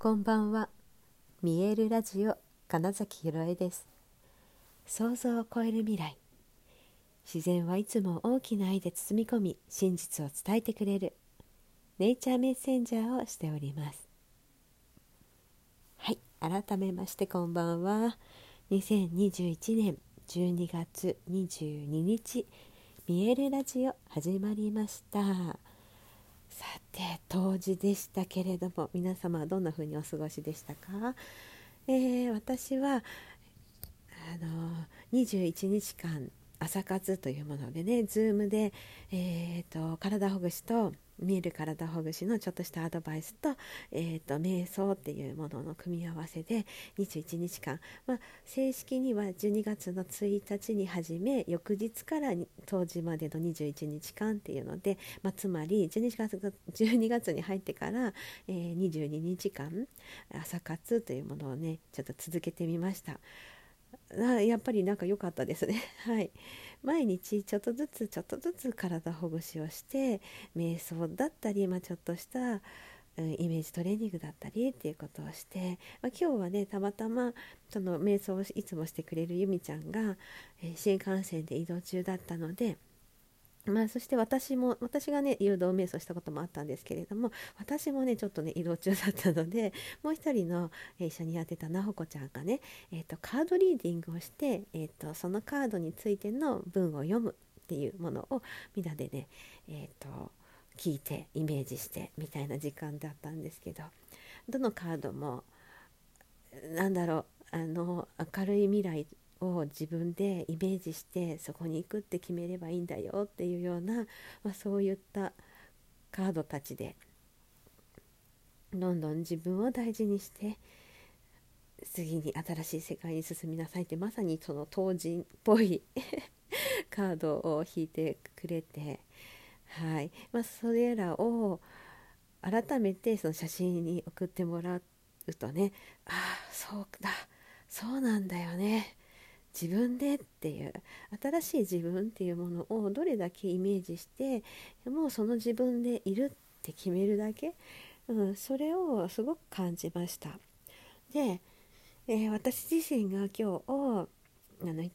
こんばんは。見えるラジオ金崎ひろえです。想像を超える未来。自然はいつも大きな愛で包み込み、真実を伝えてくれる。ネイチャーメッセンジャーをしております。はい、改めましてこんばんは。2021年12月22日、見えるラジオ始まりました。さて当時でしたけれども皆様はどんな風にお過ごしでしたか、えー、私はあの21日間朝活というものでね Zoom で、えーと体ほぐしと見える体ほぐしのちょっとしたアドバイスと,、えーと、瞑想っていうものの組み合わせで21日間、まあ、正式には12月の1日に始め翌日から当時までの21日間っていうので、まあ、つまり12月 ,12 月に入ってから、えー、22日間朝活というものをねちょっと続けてみました。やっぱりなんか良かったですね。はい毎日ちょっとずつちょっとずつ体ほぐしをして瞑想だったり、まあ、ちょっとした、うん、イメージトレーニングだったりっていうことをして、まあ、今日はねたまたまその瞑想をいつもしてくれるゆみちゃんが、えー、新幹線で移動中だったのでまあ、そして私も私がね誘導瞑想したこともあったんですけれども私もねちょっとね移動中だったので もう一人の、え、一緒にやってたなほこちゃんがね、えーと、カードリーディングをして、えーと、そのカードについての文を読むっていうものをみんなでね、えーと聞いてイメージしてみたいな時間だったんですけどどのカードもなんだろうあの明るい未来を自分でイメージしてそこに行くって決めればいいんだよっていうような、まあ、そういったカードたちでどんどん自分を大事にして次に新しい世界に進みなさいってまさにその当人っぽい カードを引いてくれて、はい。まあ、それらを改めてその写真に送ってもらうとねああそうだそうなんだよね。自分でっていう新しい自分っていうものをどれだけイメージしてもうその自分でいるって決めるだけ、うん、それをすごく感じました。で、えー、私自身が今日あの1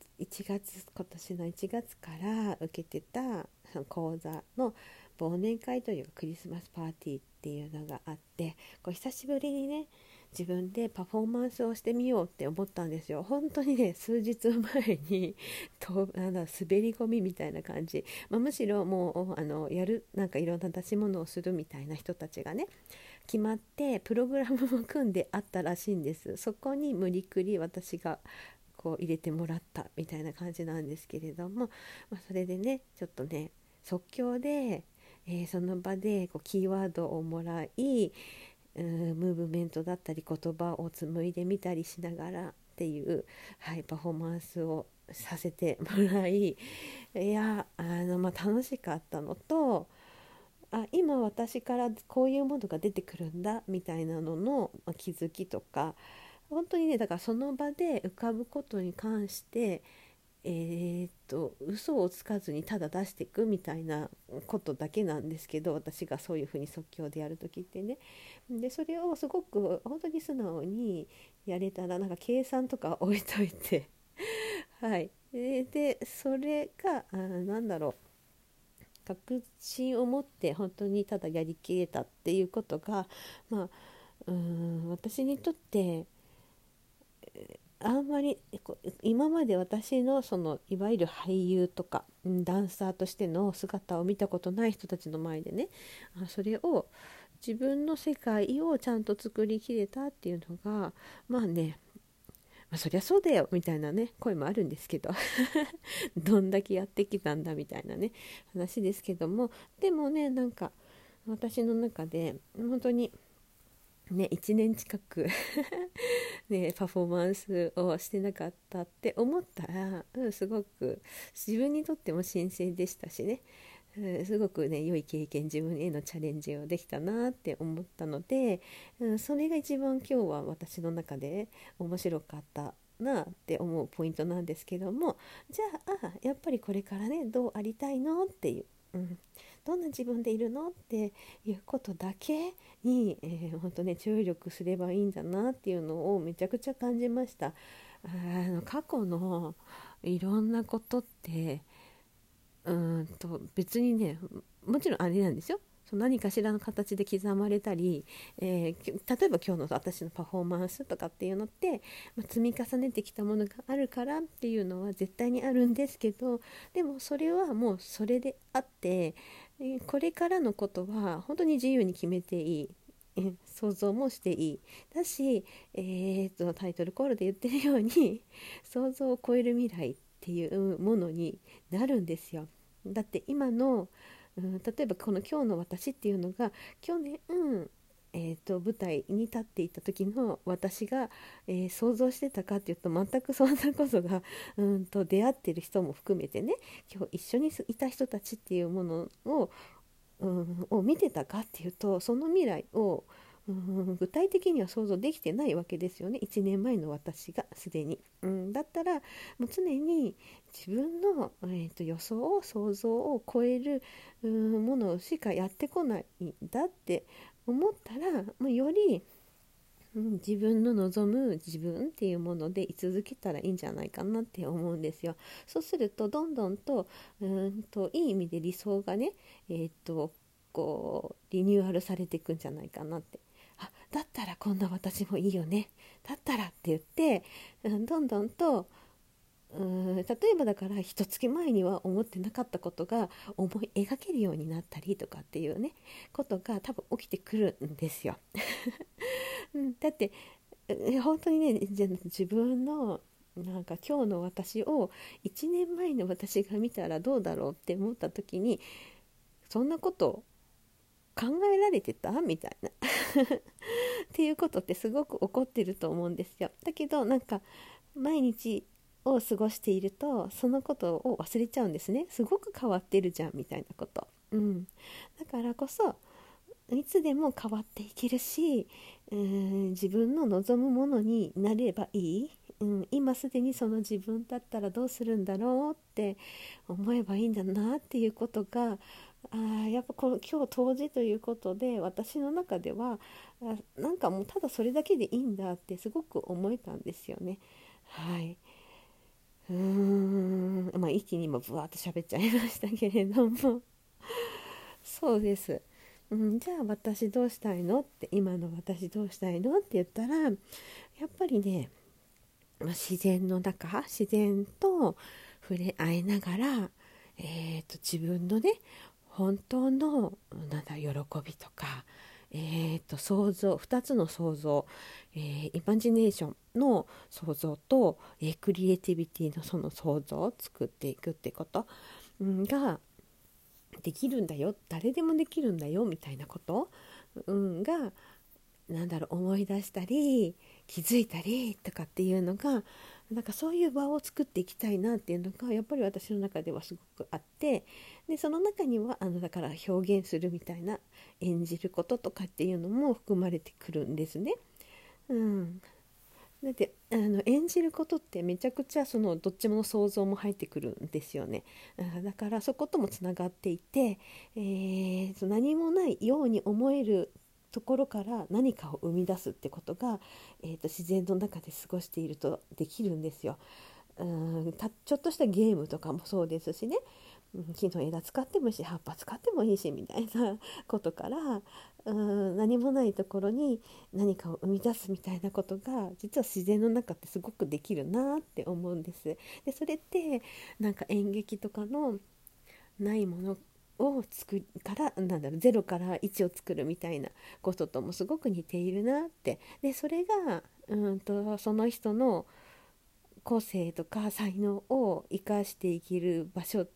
月今年の1月から受けてた講座の忘年会というかクリスマスパーティーっていうのがあってこう久しぶりにね自分でパフォーマンスをしてみようって思ったんですよ。本当にね数日前にとなんだ滑り込みみたいな感じ、まあ、むしろもうあのやるなんかいろんな出し物をするみたいな人たちがね決まってプログラムも組んであったらしいんです。そこに無理くり私がこう入れてもらったみたいな感じなんですけれども、まあ、それでねちょっとね即興で、えー、その場でこうキーワードをもらいームーブメントだったり言葉を紡いでみたりしながらっていう、はい、パフォーマンスをさせてもらいいやあの、まあ、楽しかったのとあ今私からこういうものが出てくるんだみたいなのの、ま、気づきとか本当にねだからその場で浮かぶことに関してえー、っと嘘をつかずにただ出していくみたいなことだけなんですけど私がそういうふうに即興でやる時ってね。でそれをすごく本当に素直にやれたらなんか計算とか置いといて。はい。でそれがあなんだろう。確信を持って本当にただやりきれたっていうことがまあうん私にとってあんまり今まで私のそのいわゆる俳優とかダンサーとしての姿を見たことない人たちの前でねそれを自分の世界をちゃんと作りきれたっていうのがまあねまあ、そりゃそうだよみたいなね声もあるんですけど どんだけやってきたんだみたいなね話ですけどもでもねなんか私の中で本当にね、1年近く ね、パフォーマンスをしてなかったって思ったら、うん、すごく自分にとっても新鮮でしたしね、うん、すごくね良い経験自分へのチャレンジをできたなって思ったので、うん、それが一番今日は私の中で面白かったなって思うポイントなんですけどもじゃあやっぱりこれからねどうありたいの？っていう、うん、どんな自分でいるの？っていうことだけに、えー、本当ね注力すればいいんだなっていうのをめちゃくちゃ感じました。あの過去のいろんなことってうんと別にねもちろんあれなんですよその何かしらの形で刻まれたり、えー、例えば今日の私のパフォーマンスとかっていうのって、まあ、積み重ねてきたものがあるからっていうのは絶対にあるんですけどでもそれはもうそれであって、これからのことは本当に自由に決めていい。想像もしていいだし、えー、とタイトルコールで言ってるように 想像を超える未来っていうものになるんですよ。だって今のうん、例えばこの「今日の私」っていうのが去年、うんえーと、舞台に立っていた時の私が、えー、想像してたかっていうと全くそんなことが うんと出会ってる人も含めてね今日一緒にいた人たちっていうものを,、うん、を見てたかっていうとその未来をうん具体的には想像できてないわけですよね。1年前の私がすでに、うん、だったらもう常に自分の、えーと、予想を想像を超えるうんものしかやってこないんだって思ったらもうより、うん、自分の望む自分っていうもので居続けたらいいんじゃないかなって思うんですよ。そうするとどんどんとうんといい意味で理想がね、えーとこうリニューアルされていくんじゃないかなってあだったらこんな私もいいよねだったらって言って、うん、どんどんとうん例えばだから一月前には思ってなかったことが思い描けるようになったりとかっていうねことが多分起きてくるんですよ。だって本当にね自分のなんか今日の私を1年前の私が見たらどうだろうって思った時にそんなこと考えられてたみたいな っていうことってすごく起こってると思うんですよ。だけどなんか毎日を過ごしているとそのことを忘れちゃうんですね。すごく変わってるじゃんみたいなこと、うん、だからこそいつでも変わっていけるし、うん、自分の望むものになればいい、うん、今すでにその自分だったらどうするんだろうって思えばいいんだなっていうことがあやっぱこの今日冬至ということで私の中ではあなんかもうただそれだけでいいんだってすごく思えたんですよね。はい。うーん。まあ一気に今ぶわっと喋っちゃいましたけれども。そうです、うん、じゃあ私どうしたいのって今の私どうしたいのって言ったらやっぱりね、まあ、自然の中自然と触れ合いながら、えーと自分のね本当のなんだ喜びとか、えーと、想像2つの想像、えー、イマジネーションの想像と、えー、クリエイティビティのその想像を作っていくってこと、ができるんだよ。誰でもできるんだよみたいなこと、うん、がなんだろう思い出したり気づいたりとかっていうのがなんかそういう場を作っていきたいなっていうのがやっぱり私の中ではすごくあってでその中にはあのだから表現するみたいな演じることとかっていうのも含まれてくるんですね。うん、だってあの演じることってめちゃくちゃそのどっちもの想像も入ってくるんですよねだからそこともつながっていて、えー、何もないように思えるところから何かを生み出すってことが、えーと、自然の中で過ごしているとできるんですよ。うんたちょっとしたゲームとかもそうですしね木の枝使ってもいいし葉っぱ使ってもいいしみたいなことからうん何もないところに何かを生み出すみたいなことが実は自然の中ってすごくできるなって思うんです。でそれってなんか演劇とかのないものを作からなんだろう0から1を作るみたいなことともすごく似ているなって。でそれがうんとその人の個性とか才能を生かしていける場所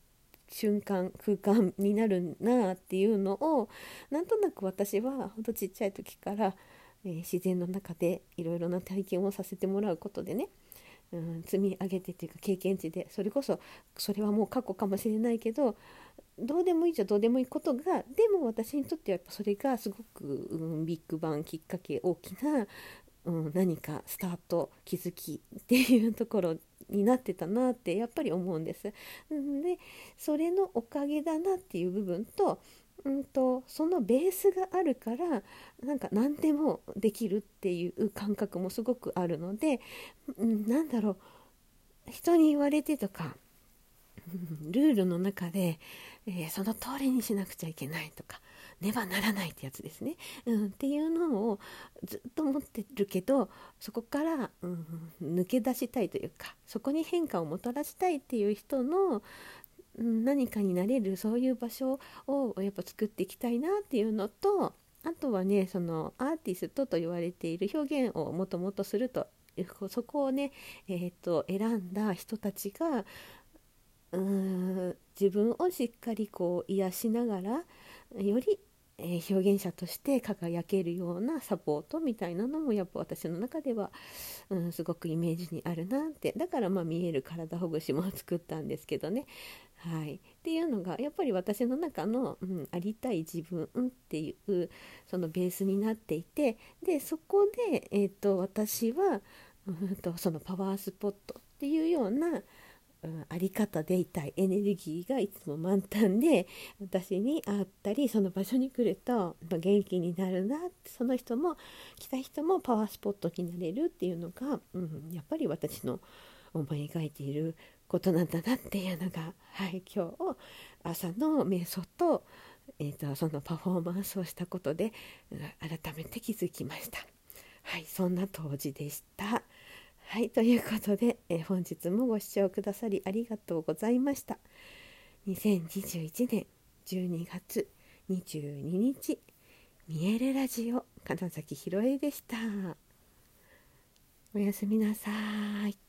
瞬間空間になるなっていうのをなんとなく私はほんとちっちゃい時から、えー、自然の中でいろいろな体験をさせてもらうことでねうん、積み上げてっていうか経験値でそれこそそれはもう過去かもしれないけどどうでもいいじゃどうでもいいことがでも私にとってはやっぱそれがすごく、うん、ビッグバンきっかけ大きな、うん、何かスタート気づきっていうところになってたなってやっぱり思うんです。でそれのおかげだなっていう部分とうんとそのベースがあるからなんか何でもできるっていう感覚もすごくあるので、うん、なんだろう人に言われてとかルールの中で、えー、その通りにしなくちゃいけないとかねばならないってやつですね、うん、っていうのをずっと持ってるけどそこから、うん、抜け出したいというかそこに変化をもたらしたいっていう人の何かになれるそういう場所をやっぱ作っていきたいなっていうのとあとはねそのアーティストと言われている表現をもともとするとそこをね、えーと、選んだ人たちがうーん自分をしっかりこう癒しながらよりえー、表現者として輝けるようなサポートみたいなのもやっぱ私の中では、うん、すごくイメージにあるなってだからまあ見える体ほぐしも作ったんですけどね。はい、っていうのがやっぱり私の中の、うん、ありたい自分っていうそのベースになっていてでそこで、えーと、私は、うんとそのパワースポットっていうようなうん、あり方でいたいエネルギーがいつも満タンで私に会ったりその場所に来ると元気になるなってその人も来た人もパワースポットになれるっていうのが、うん、やっぱり私の思い描いていることなんだなっていうのが、はい、今日朝の瞑想と,、えーと、そのパフォーマンスをしたことで改めて気づきました。はい、そんな当時でした。はい、ということで、え本日もご視聴くださりありがとうございました。2021年12月22日、見えるラジオ、金崎ひろえでした。おやすみなさい。